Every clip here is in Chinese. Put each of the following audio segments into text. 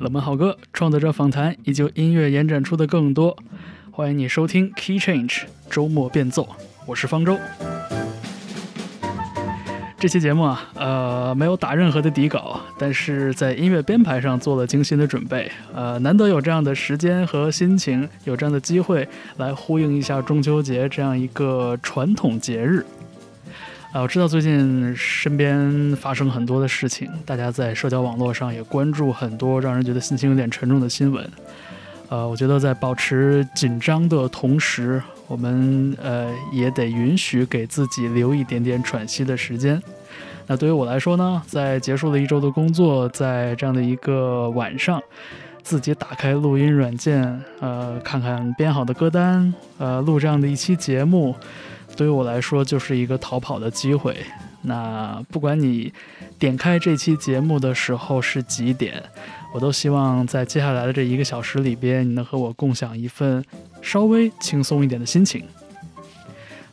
冷门好歌、创作者访谈以及音乐延展出的更多。欢迎你收听 Key Change 周末变奏，我是方舟。这期节目啊，呃，没有打任何的底稿，但是在音乐编排上做了精心的准备。呃，难得有这样的时间和心情，有这样的机会来呼应一下中秋节这样一个传统节日。啊，我知道最近身边发生很多的事情，大家在社交网络上也关注很多让人觉得心情有点沉重的新闻。呃，我觉得在保持紧张的同时，我们呃也得允许给自己留一点点喘息的时间。那对于我来说呢，在结束了一周的工作，在这样的一个晚上，自己打开录音软件，呃，看看编好的歌单，呃，录这样的一期节目，对于我来说就是一个逃跑的机会。那不管你点开这期节目的时候是几点。我都希望在接下来的这一个小时里边，你能和我共享一份稍微轻松一点的心情。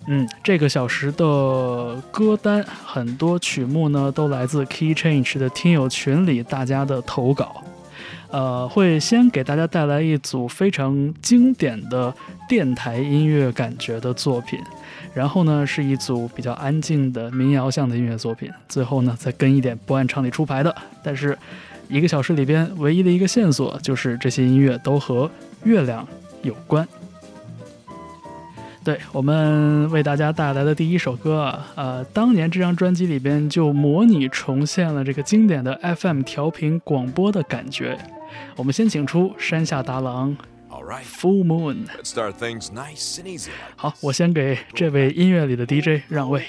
嗯，这个小时的歌单很多曲目呢，都来自 Key Change 的听友群里大家的投稿。呃，会先给大家带来一组非常经典的电台音乐感觉的作品，然后呢是一组比较安静的民谣向的音乐作品，最后呢再跟一点不按常理出牌的，但是。一个小时里边唯一的一个线索就是这些音乐都和月亮有关。对我们为大家带来的第一首歌啊，呃，当年这张专辑里边就模拟重现了这个经典的 FM 调频广播的感觉。我们先请出山下达郎 ，Full Moon。好，我先给这位音乐里的 DJ 让位。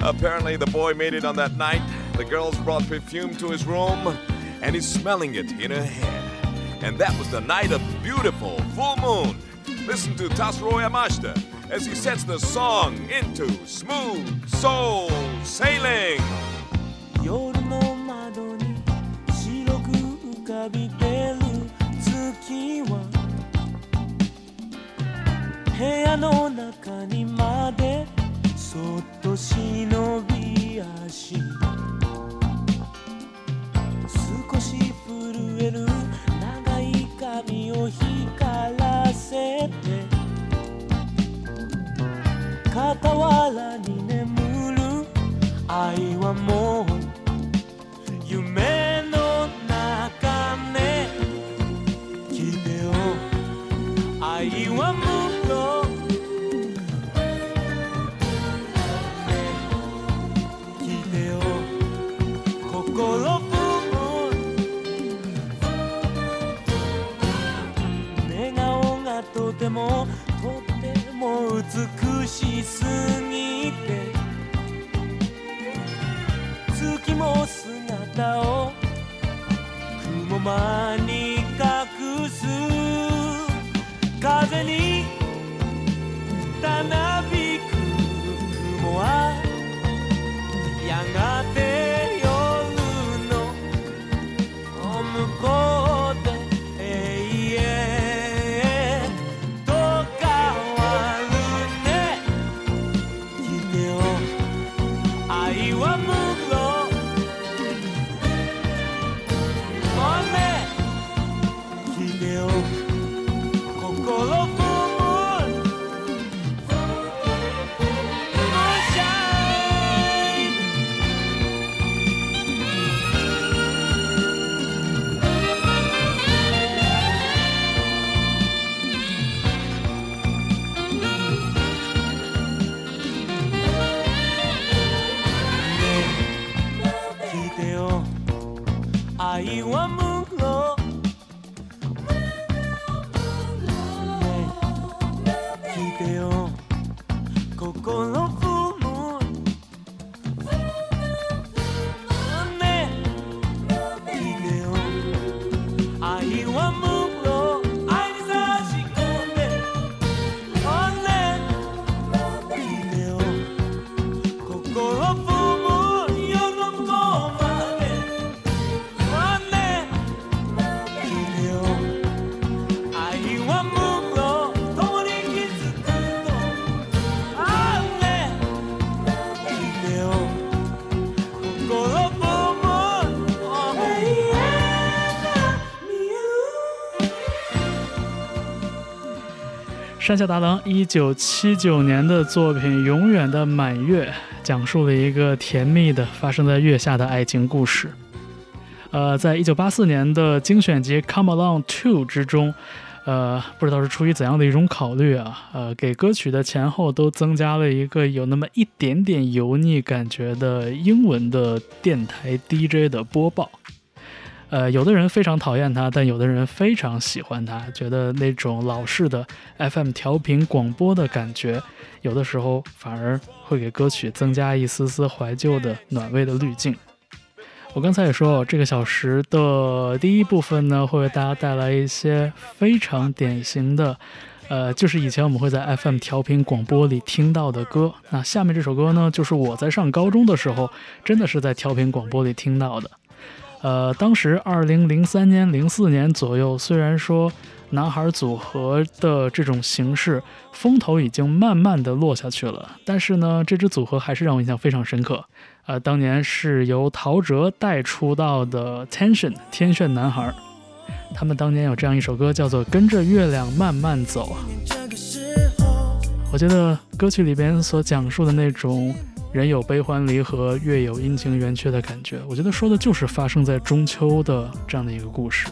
Apparently, the boy made it on that night. The girls brought perfume to his room, and he's smelling it in her hair. And that was the night of beautiful full moon. Listen to Tatsuro Yamashita as he sets the song into smooth soul sailing. 夜の窓に白く浮かびてる 月は部屋の中にまでそっと忍び足少し震える長い髪を光らせて傍らに眠る愛はもうもとっても美しすぎて。月も姿を雲間に隠す。風にたな山下达郎一九七九年的作品《永远的满月》，讲述了一个甜蜜的发生在月下的爱情故事。呃，在一九八四年的精选集《Come Along Two》之中，呃，不知道是出于怎样的一种考虑啊，呃，给歌曲的前后都增加了一个有那么一点点油腻感觉的英文的电台 DJ 的播报。呃，有的人非常讨厌他，但有的人非常喜欢他，觉得那种老式的 FM 调频广播的感觉，有的时候反而会给歌曲增加一丝丝怀旧的暖胃的滤镜。我刚才也说，这个小时的第一部分呢，会为大家带来一些非常典型的，呃，就是以前我们会在 FM 调频广播里听到的歌。那下面这首歌呢，就是我在上高中的时候，真的是在调频广播里听到的。呃，当时二零零三年、零四年左右，虽然说男孩组合的这种形式风头已经慢慢的落下去了，但是呢，这支组合还是让我印象非常深刻。呃，当年是由陶喆带出道的 Tension 天炫男孩，他们当年有这样一首歌叫做《跟着月亮慢慢走》，我觉得歌曲里边所讲述的那种。人有悲欢离合，月有阴晴圆缺的感觉，我觉得说的就是发生在中秋的这样的一个故事。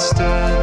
Stood.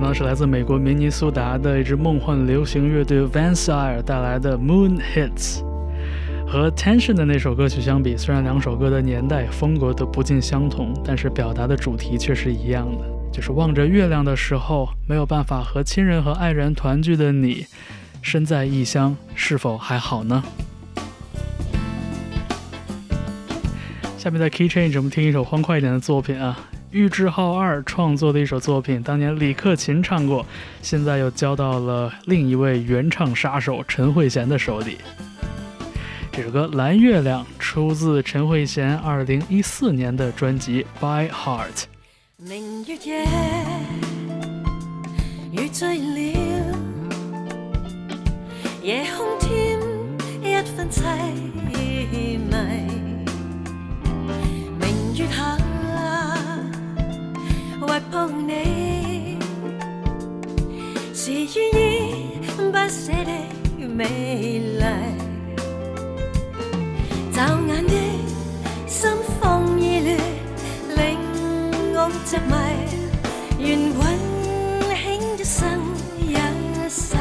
来自美国明尼苏达的一支梦幻流行乐队 Vansire 带来的 Moon Hits，和 Tension 的那首歌曲相比，虽然两首歌的年代、风格都不尽相同，但是表达的主题却是一样的，就是望着月亮的时候，没有办法和亲人和爱人团聚的你，身在异乡，是否还好呢？下面在 Key Change，我们听一首欢快一点的作品啊。玉置浩二创作的一首作品，当年李克勤唱过，现在又交到了另一位原唱杀手陈慧娴的手里。这首歌《蓝月亮》出自陈慧娴2014年的专辑《By Heart》。明月夜，雨醉了，夜空添一分凄迷。明月下。怀抱你，是依依不舍的美丽。骤眼的心慌意乱，令我着迷。愿温馨一生一世，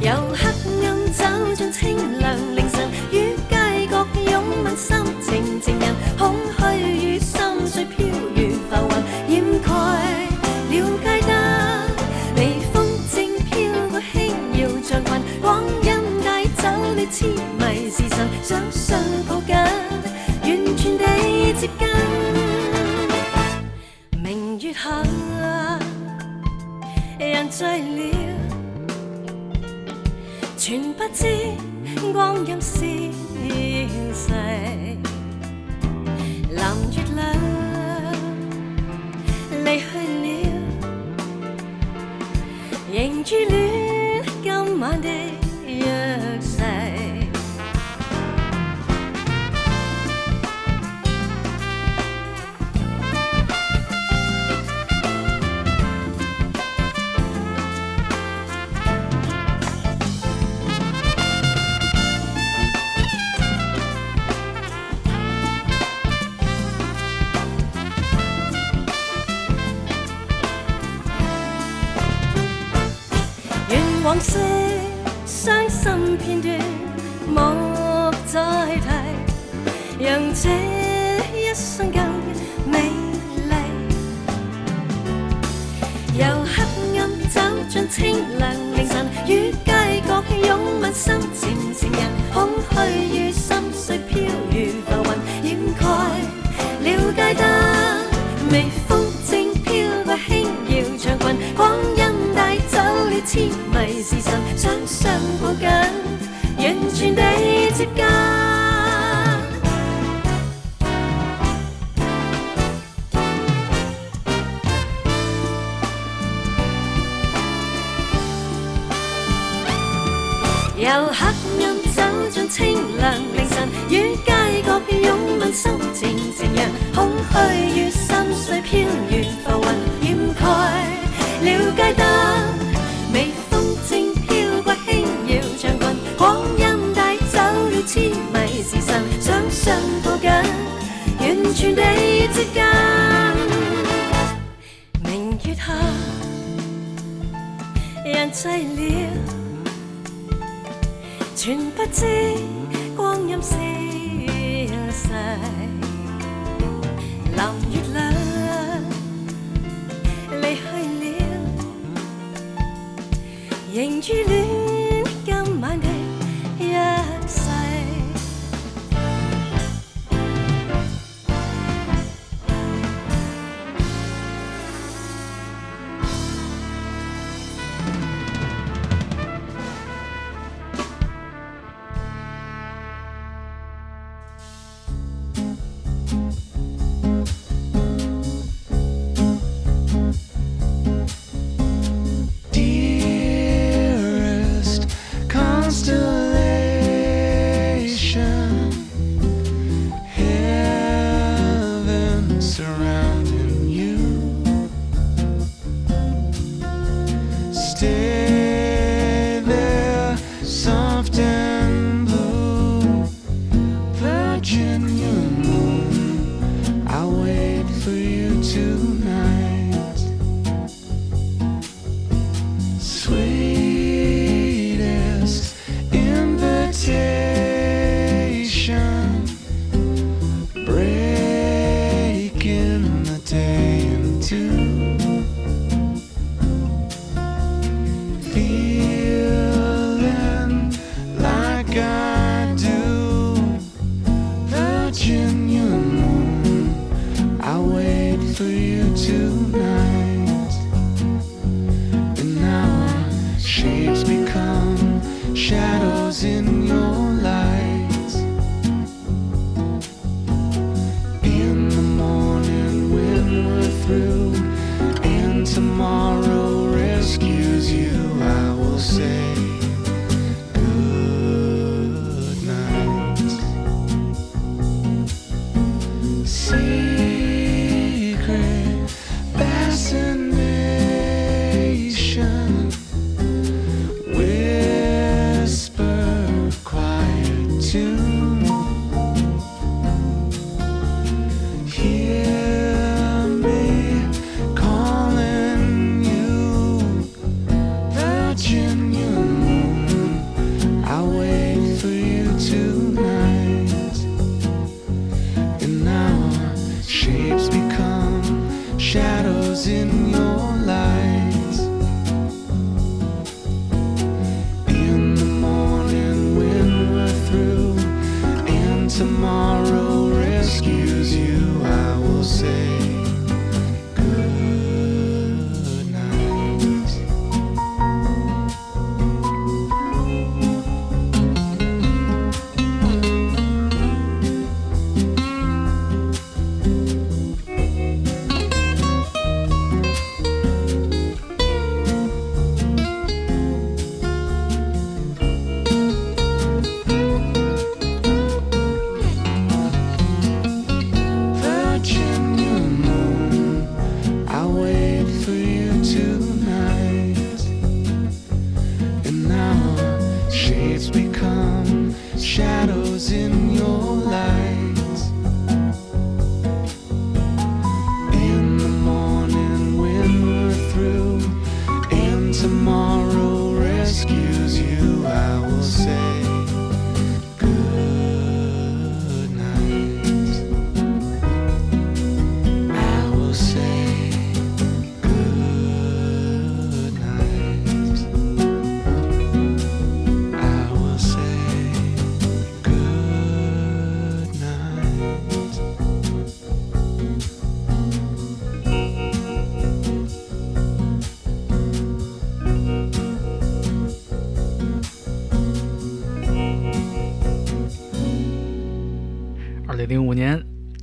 由黑暗走进清凉凌晨，于街角拥吻心情情人，空时辰，双双抱紧，完全地接近。明月下，人醉了，全不知光阴消逝。蓝月亮离去了，凝住恋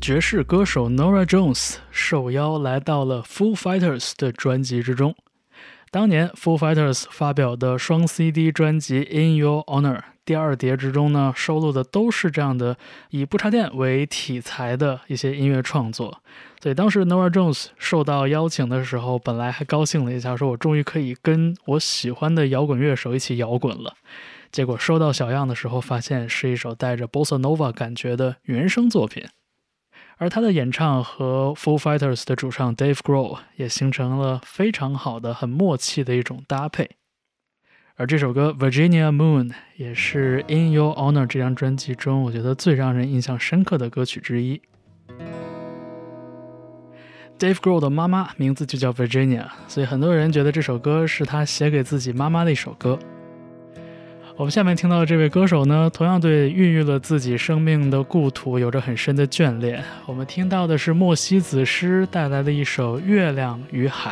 爵士歌手 Nora Jones 受邀来到了 Foo Fighters 的专辑之中。当年 Foo Fighters 发表的双 CD 专辑《In Your Honor》第二碟之中呢，收录的都是这样的以不插电为题材的一些音乐创作。所以当时 Nora Jones 受到邀请的时候，本来还高兴了一下，说我终于可以跟我喜欢的摇滚乐手一起摇滚了。结果收到小样的时候，发现是一首带着 bossa nova 感觉的原声作品。而他的演唱和 Foo Fighters 的主唱 Dave Grohl 也形成了非常好的、很默契的一种搭配。而这首歌《Virginia Moon》也是《In Your Honor》这张专辑中我觉得最让人印象深刻的歌曲之一。Dave Grohl 的妈妈名字就叫 Virginia，所以很多人觉得这首歌是他写给自己妈妈的一首歌。我们下面听到的这位歌手呢，同样对孕育了自己生命的故土有着很深的眷恋。我们听到的是莫西子诗带来的一首《月亮与海》。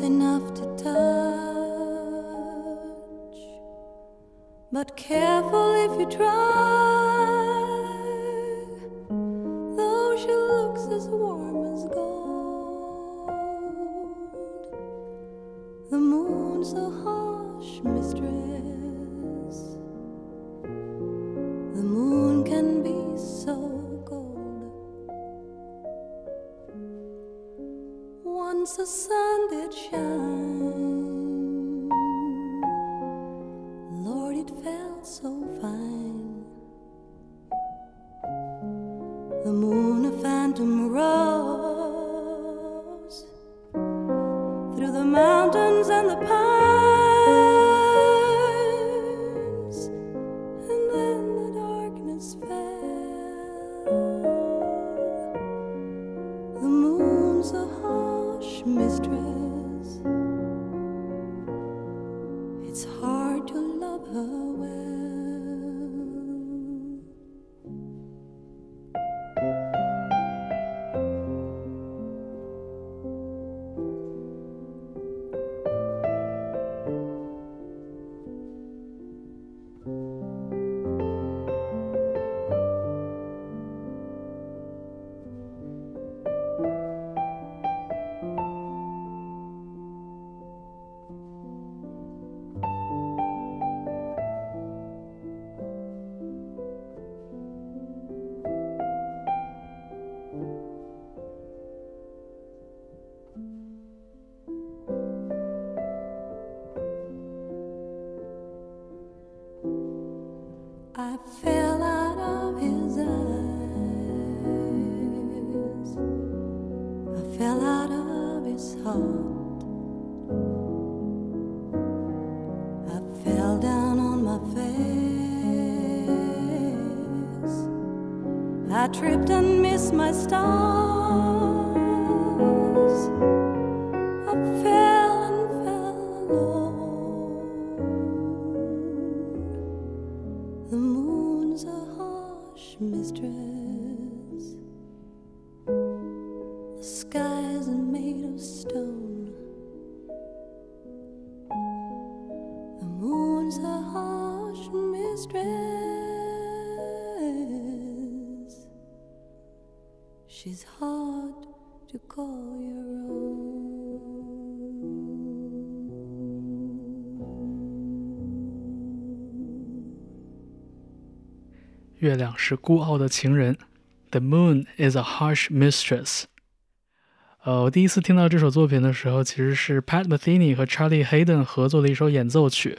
enough to touch. But careful if you try. Stop. 月亮是孤傲的情人，The moon is a harsh mistress。呃，我第一次听到这首作品的时候，其实是 Pat Metheny 和 Charlie Hayden 合作的一首演奏曲，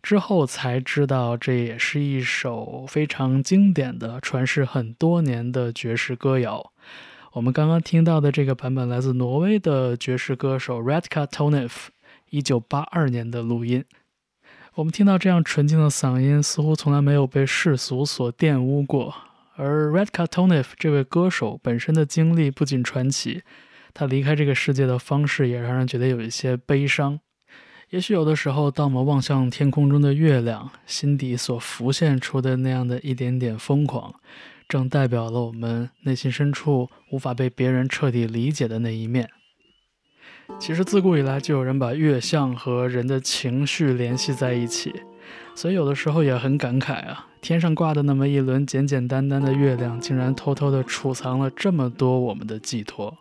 之后才知道这也是一首非常经典的、传世很多年的爵士歌谣。我们刚刚听到的这个版本来自挪威的爵士歌手 Radka Tonef，一九八二年的录音。我们听到这样纯净的嗓音，似乎从来没有被世俗所玷污过。而 Radka Tonef 这位歌手本身的经历不仅传奇，他离开这个世界的方式也让人觉得有一些悲伤。也许有的时候，当我们望向天空中的月亮，心底所浮现出的那样的一点点疯狂，正代表了我们内心深处无法被别人彻底理解的那一面。其实自古以来就有人把月相和人的情绪联系在一起，所以有的时候也很感慨啊，天上挂的那么一轮简简单单的月亮，竟然偷偷的储藏了这么多我们的寄托。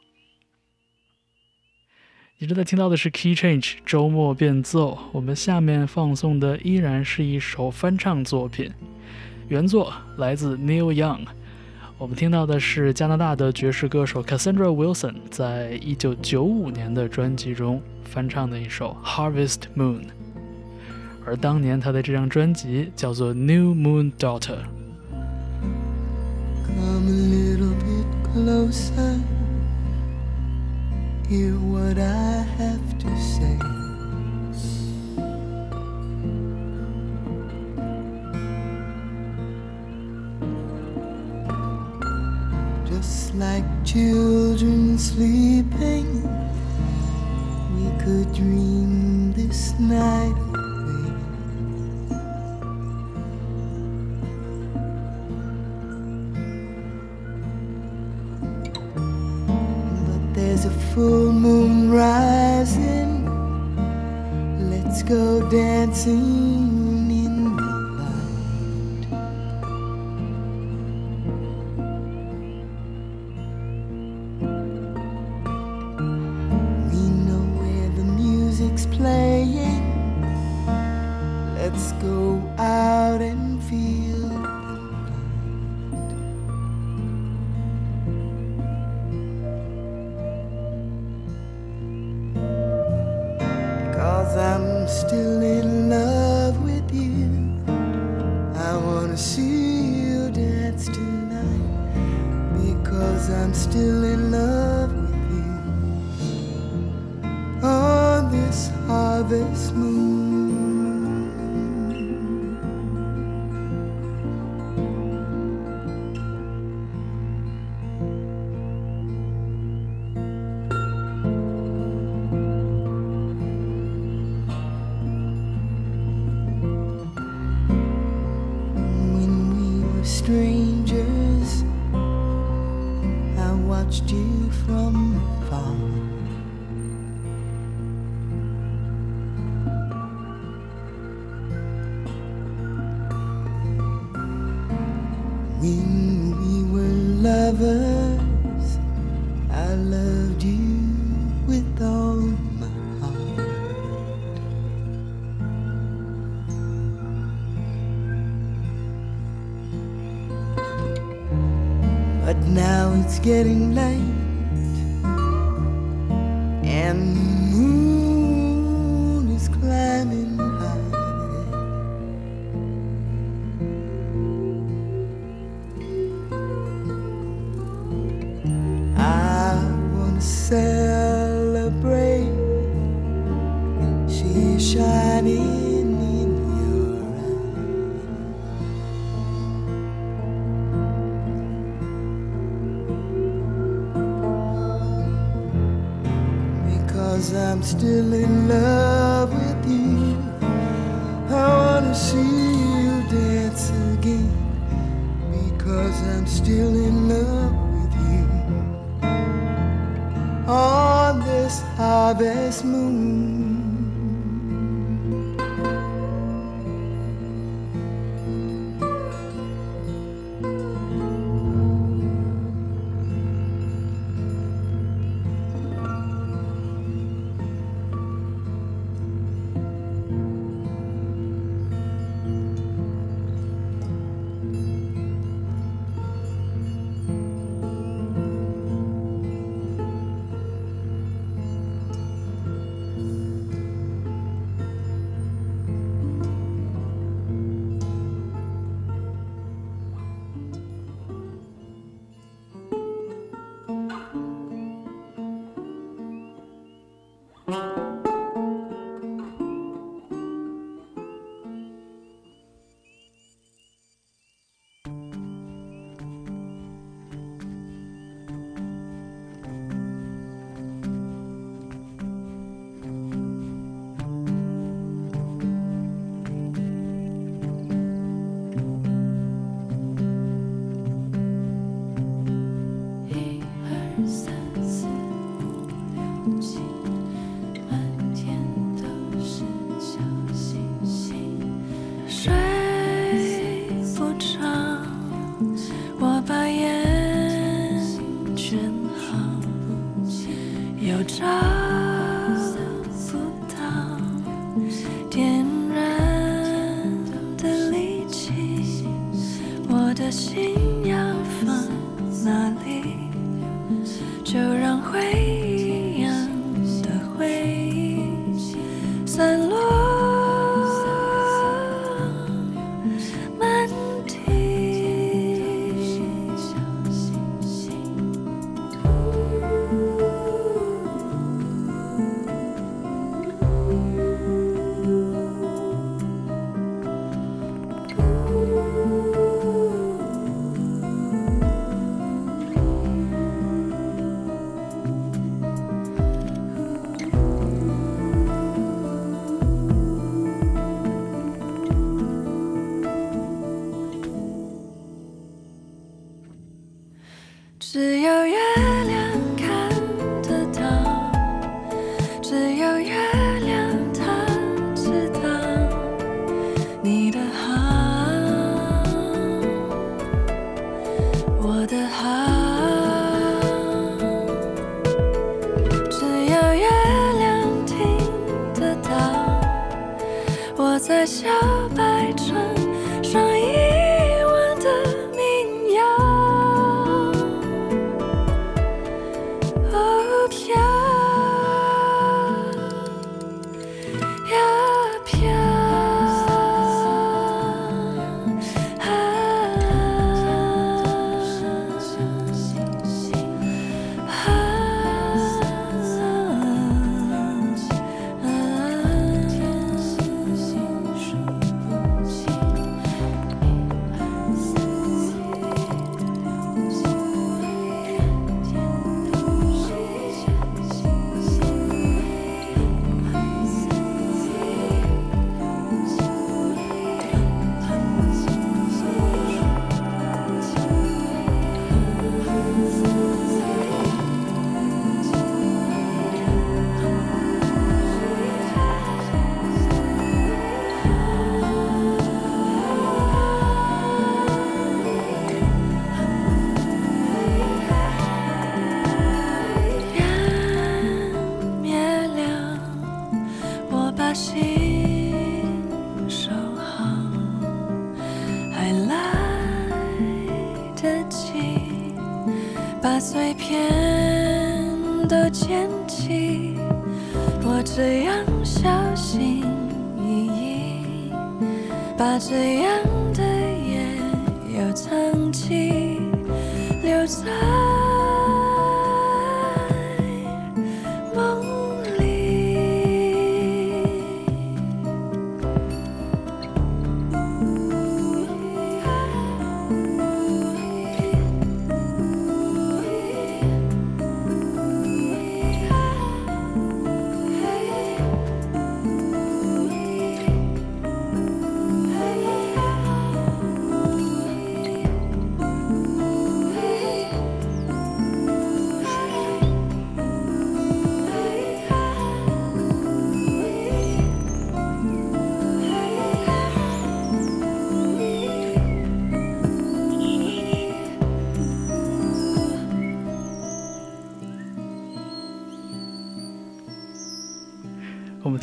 你正在听到的是 Key Change 周末变奏，我们下面放送的依然是一首翻唱作品，原作来自 Neil Young。我们听到的是加拿大的爵士歌手 Cassandra Wilson 在一九九五年的专辑中翻唱的一首《Harvest Moon》，而当年他的这张专辑叫做《New Moon Daughter》。Come a little bit closer. Hear what I have to say. Just like children sleeping, we could dream this night away. But there's a full moon rising. Let's go dancing I'm still in love with you. On this harvest moon. 只有月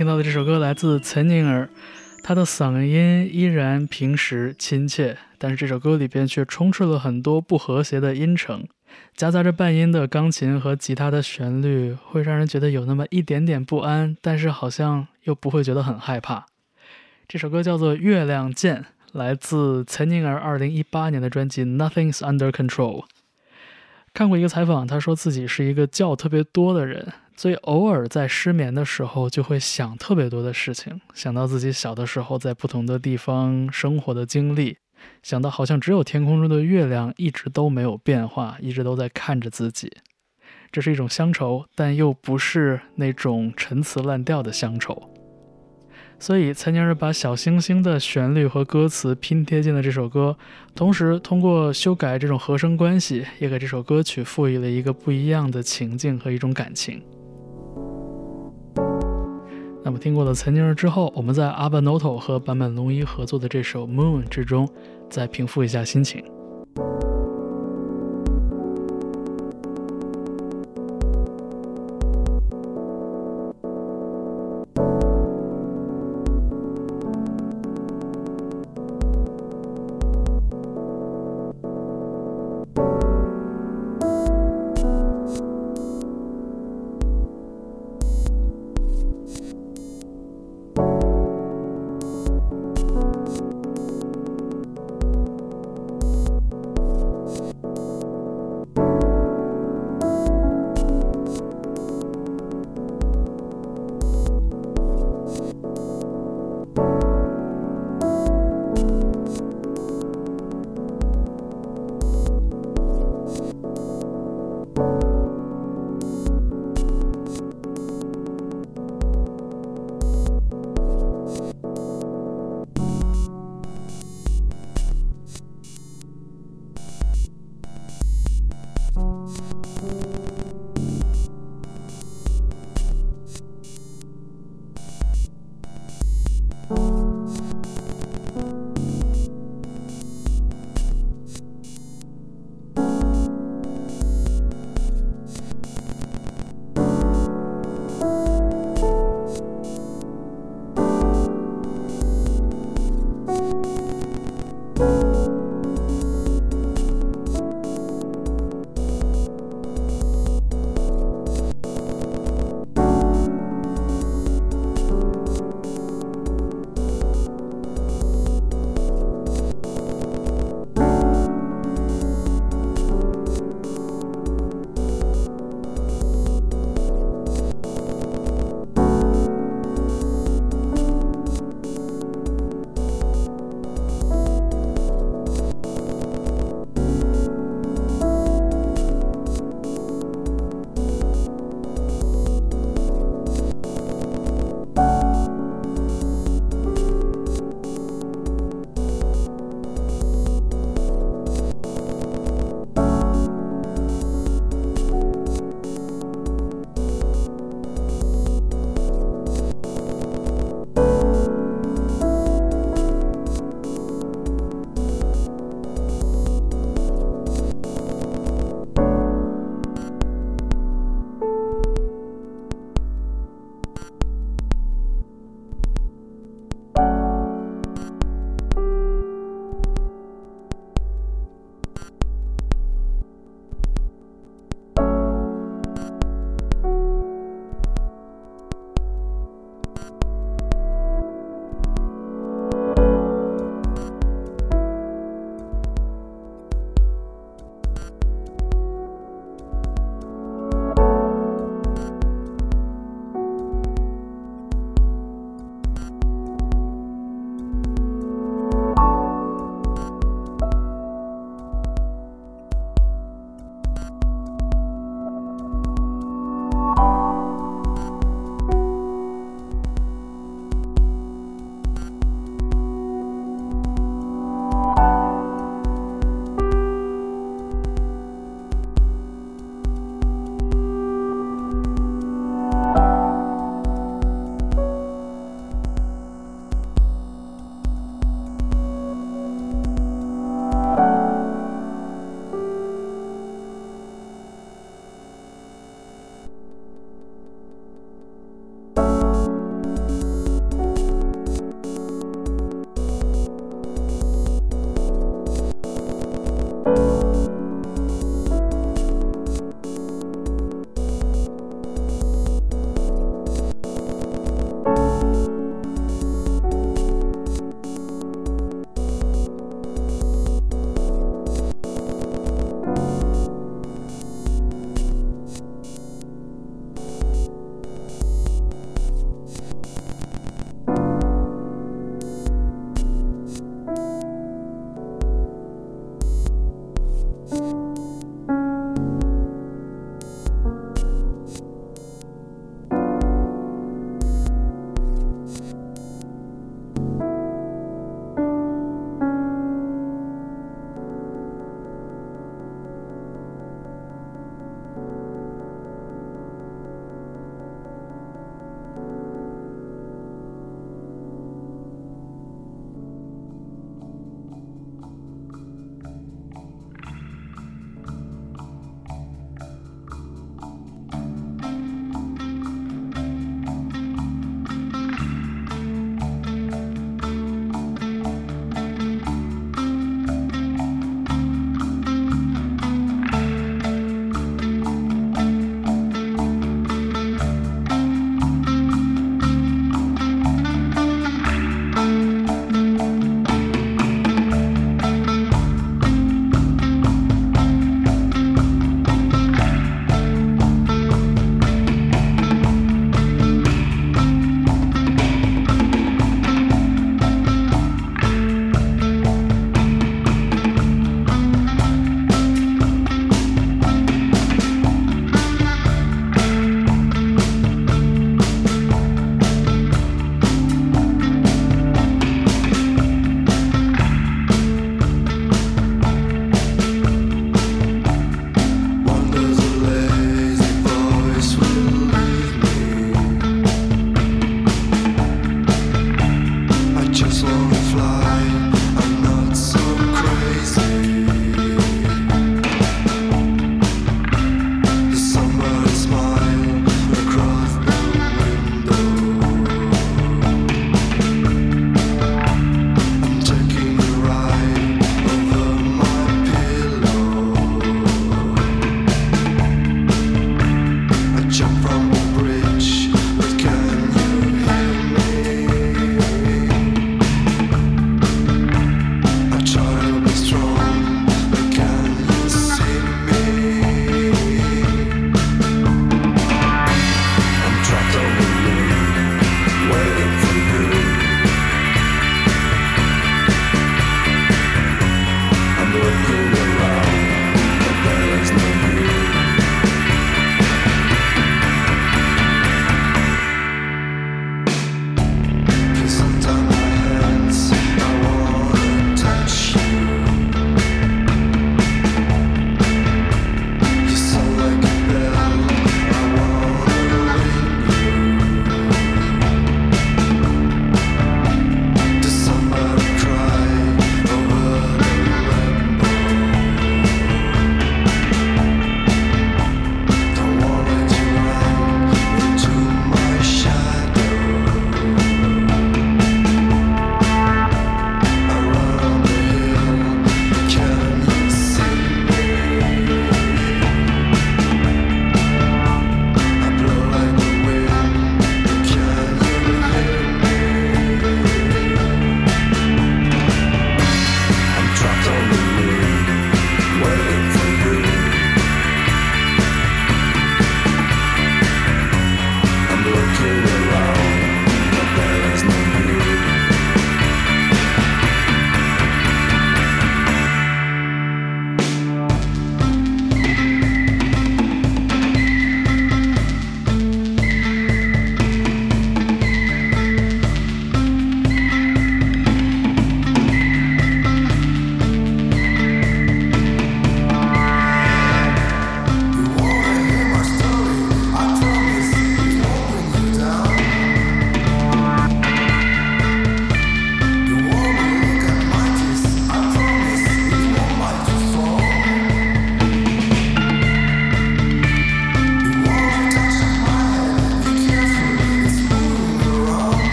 听到的这首歌来自岑宁儿，她的嗓音依然平实亲切，但是这首歌里边却充斥了很多不和谐的音程，夹杂着半音的钢琴和吉他的旋律，会让人觉得有那么一点点不安，但是好像又不会觉得很害怕。这首歌叫做《月亮剑》，来自岑宁儿2018年的专辑《Nothing's Under Control》。看过一个采访，他说自己是一个叫特别多的人，所以偶尔在失眠的时候就会想特别多的事情，想到自己小的时候在不同的地方生活的经历，想到好像只有天空中的月亮一直都没有变化，一直都在看着自己。这是一种乡愁，但又不是那种陈词滥调的乡愁。所以，岑宁儿把小星星的旋律和歌词拼贴进了这首歌，同时通过修改这种和声关系，也给这首歌曲赋予了一个不一样的情境和一种感情。那么，听过了曾经之后，我们在 Abanoto 和坂本龙一合作的这首《Moon》之中，再平复一下心情。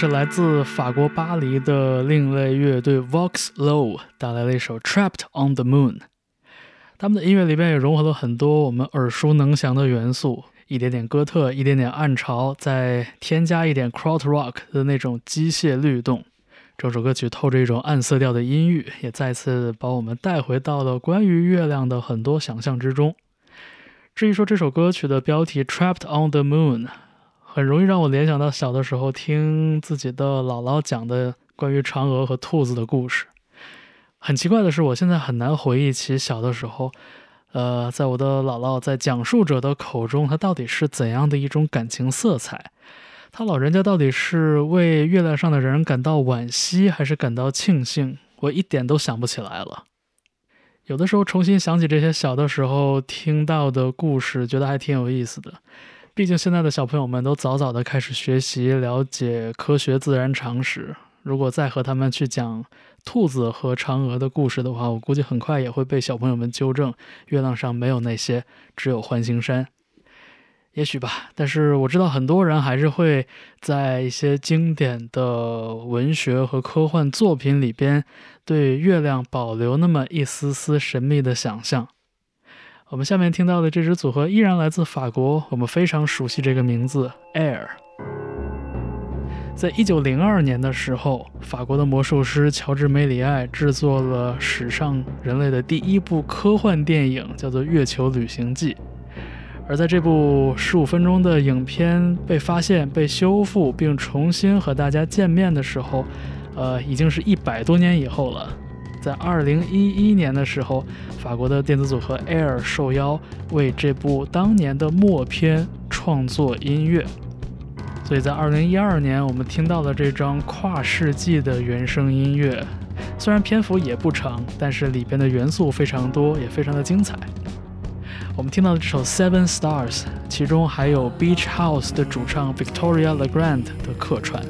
是来自法国巴黎的另类乐队 Vox Low 带来了一首《Trapped on the Moon》。他们的音乐里边也融合了很多我们耳熟能详的元素，一点点哥特，一点点暗潮，再添加一点 Kraut Rock 的那种机械律动。这首歌曲透着一种暗色调的音域，也再次把我们带回到了关于月亮的很多想象之中。至于说这首歌曲的标题《Trapped on the Moon》，很容易让我联想到小的时候听自己的姥姥讲的关于嫦娥和兔子的故事。很奇怪的是，我现在很难回忆起小的时候，呃，在我的姥姥在讲述者的口中，她到底是怎样的一种感情色彩？她老人家到底是为月亮上的人感到惋惜，还是感到庆幸？我一点都想不起来了。有的时候重新想起这些小的时候听到的故事，觉得还挺有意思的。毕竟现在的小朋友们都早早的开始学习了解科学自然常识，如果再和他们去讲兔子和嫦娥的故事的话，我估计很快也会被小朋友们纠正，月亮上没有那些，只有环形山。也许吧，但是我知道很多人还是会在一些经典的文学和科幻作品里边，对月亮保留那么一丝丝神秘的想象。我们下面听到的这支组合依然来自法国，我们非常熟悉这个名字 Air。在一九零二年的时候，法国的魔术师乔治·梅里埃制作了史上人类的第一部科幻电影，叫做《月球旅行记》。而在这部十五分钟的影片被发现、被修复并重新和大家见面的时候，呃，已经是一百多年以后了。在二零一一年的时候，法国的电子组合 Air 受邀为这部当年的默片创作音乐。所以在二零一二年，我们听到了这张跨世纪的原声音乐，虽然篇幅也不长，但是里边的元素非常多，也非常的精彩。我们听到的这首《Seven Stars》，其中还有 Beach House 的主唱 Victoria Legrand 的客串。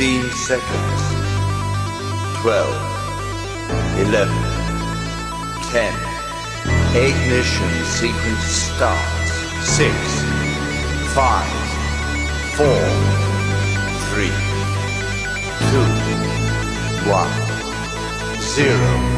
15 seconds, 12, 11, 10, ignition sequence starts, 6, 5, 4, 3, 2, 1, 0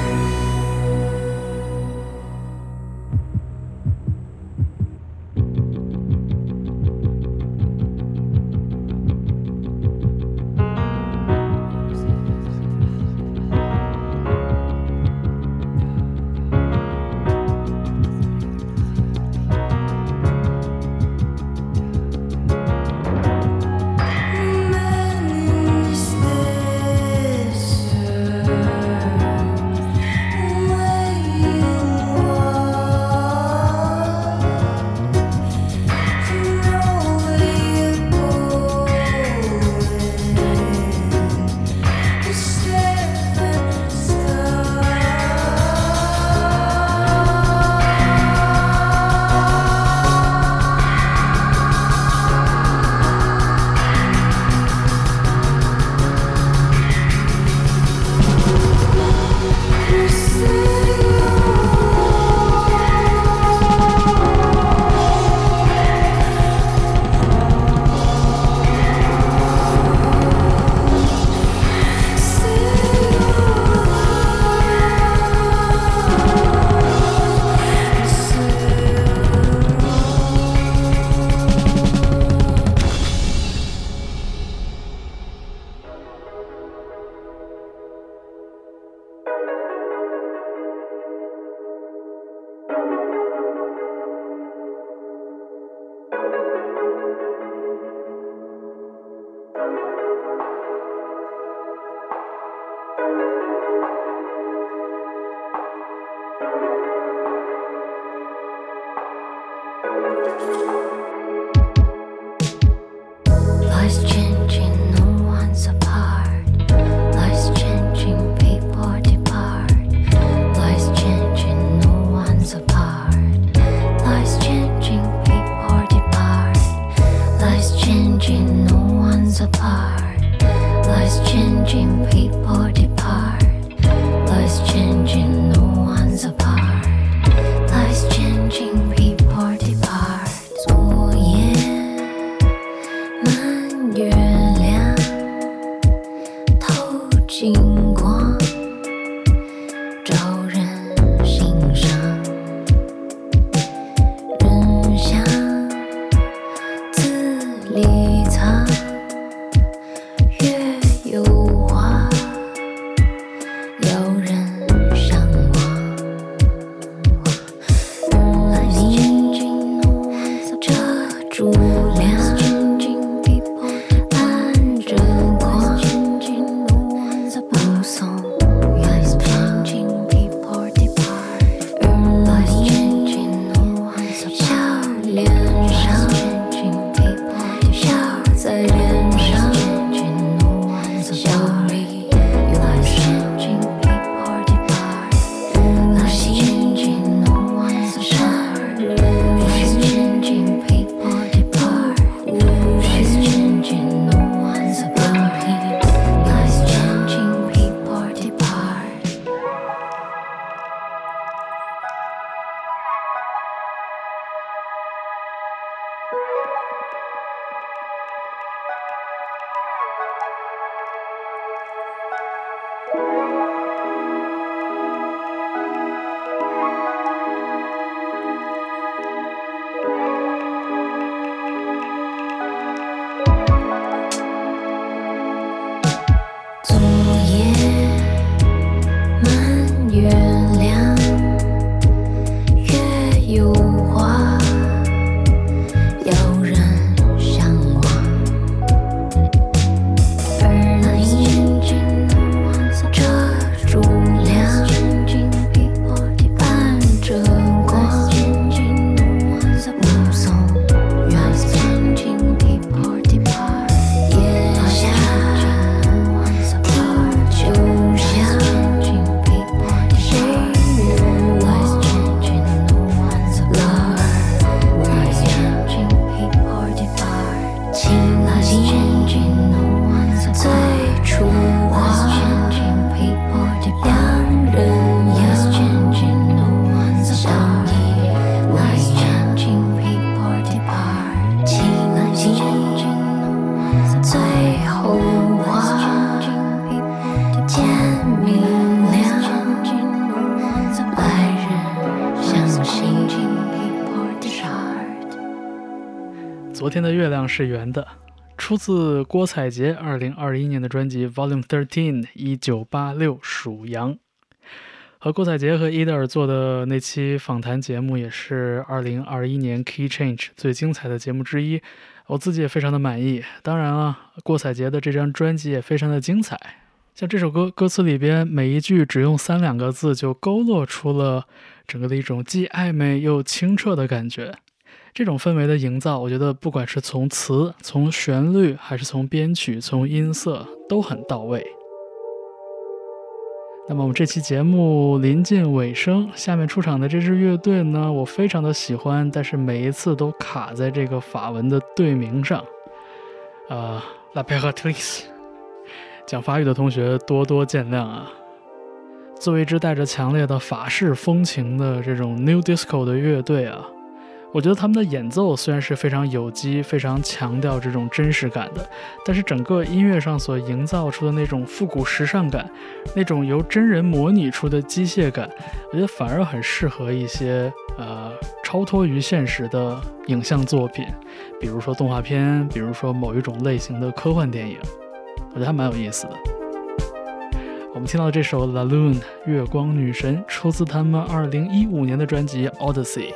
是圆的，出自郭采洁二零二一年的专辑《Volume Thirteen》一九八六属羊。和郭采洁和伊德尔做的那期访谈节目，也是二零二一年 Key Change 最精彩的节目之一，我自己也非常的满意。当然了，郭采洁的这张专辑也非常的精彩。像这首歌歌词里边每一句只用三两个字，就勾勒出了整个的一种既暧昧又清澈的感觉。这种氛围的营造，我觉得不管是从词、从旋律，还是从编曲、从音色，都很到位。那么我们这期节目临近尾声，下面出场的这支乐队呢，我非常的喜欢，但是每一次都卡在这个法文的队名上。呃，La p e r a t r i c e 讲法语的同学多多见谅啊。作为一支带着强烈的法式风情的这种 New Disco 的乐队啊，我觉得他们的演奏虽然是非常有机、非常强调这种真实感的，但是整个音乐上所营造出的那种复古时尚感，那种由真人模拟出的机械感，我觉得反而很适合一些呃超脱于现实的影像作品，比如说动画片，比如说某一种类型的科幻电影，我觉得还蛮有意思的。我们听到这首《La Lune》月光女神，出自他们2015年的专辑《Odyssey》。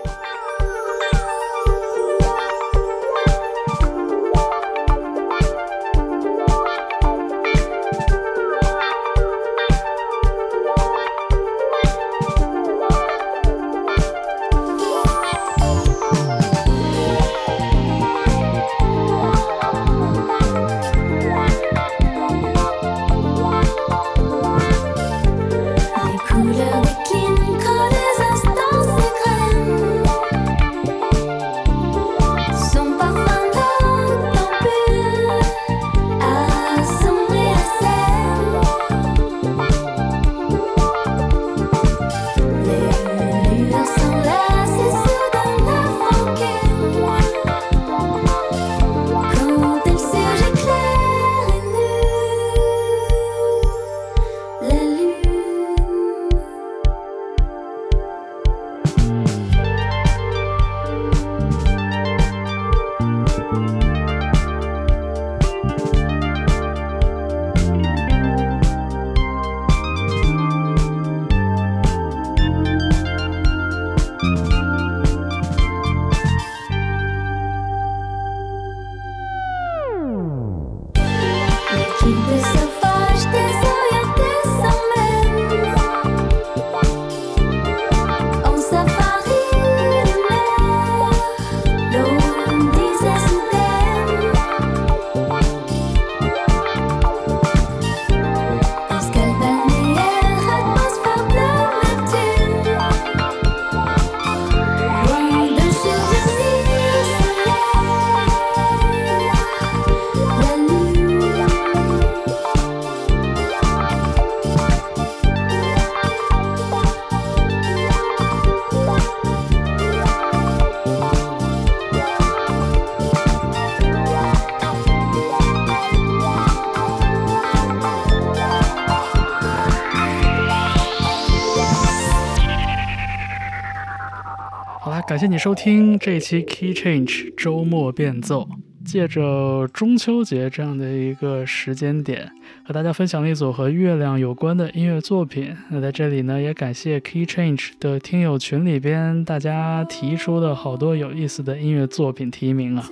谢你收听这一期 Key Change 周末变奏。借着中秋节这样的一个时间点，和大家分享了一组和月亮有关的音乐作品。那在这里呢，也感谢 Key Change 的听友群里边大家提出的好多有意思的音乐作品提名啊。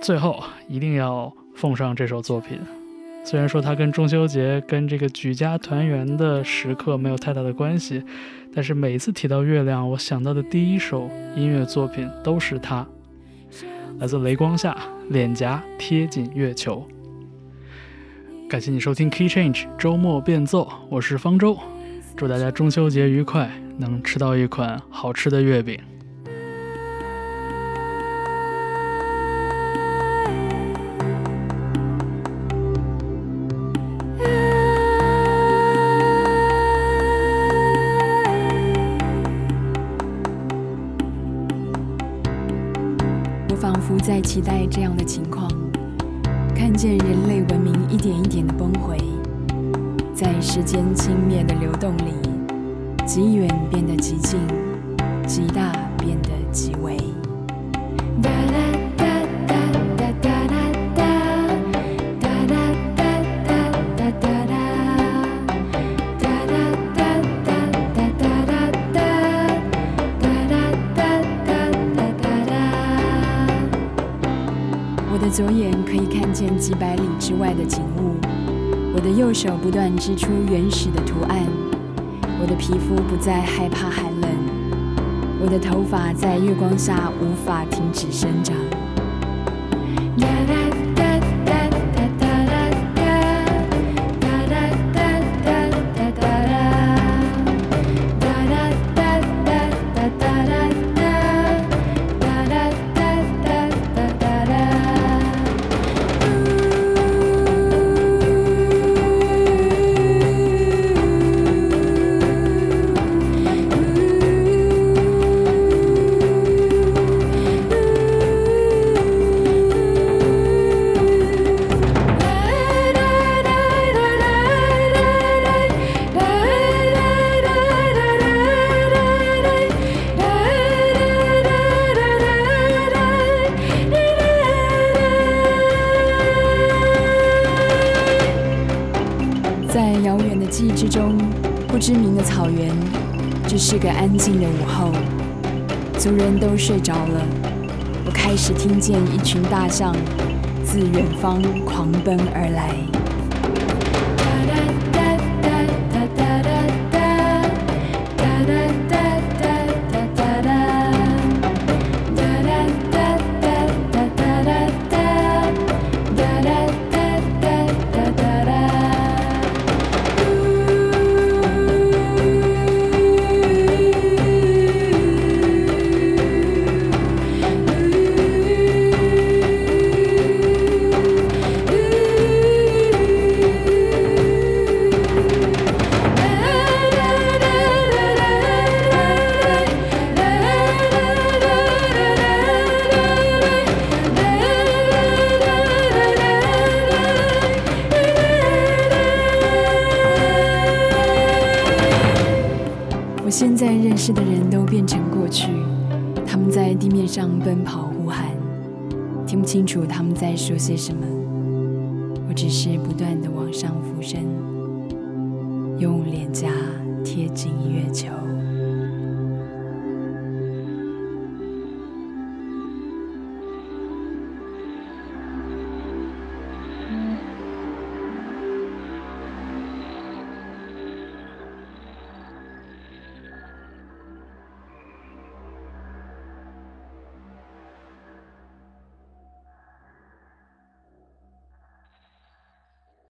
最后一定要奉上这首作品。虽然说它跟中秋节、跟这个举家团圆的时刻没有太大的关系，但是每次提到月亮，我想到的第一首音乐作品都是它，来自雷光下，脸颊贴紧月球。感谢你收听 Key Change 周末变奏，我是方舟，祝大家中秋节愉快，能吃到一款好吃的月饼。期待这样的情况，看见人类文明一点一点的崩毁，在时间轻蔑的流动里，极远变得极近，极大变得极微。右手不断织出原始的图案，我的皮肤不再害怕寒冷，我的头发在月光下无法停止生长。个安静的午后，族人都睡着了。我开始听见一群大象自远方狂奔而来。什么。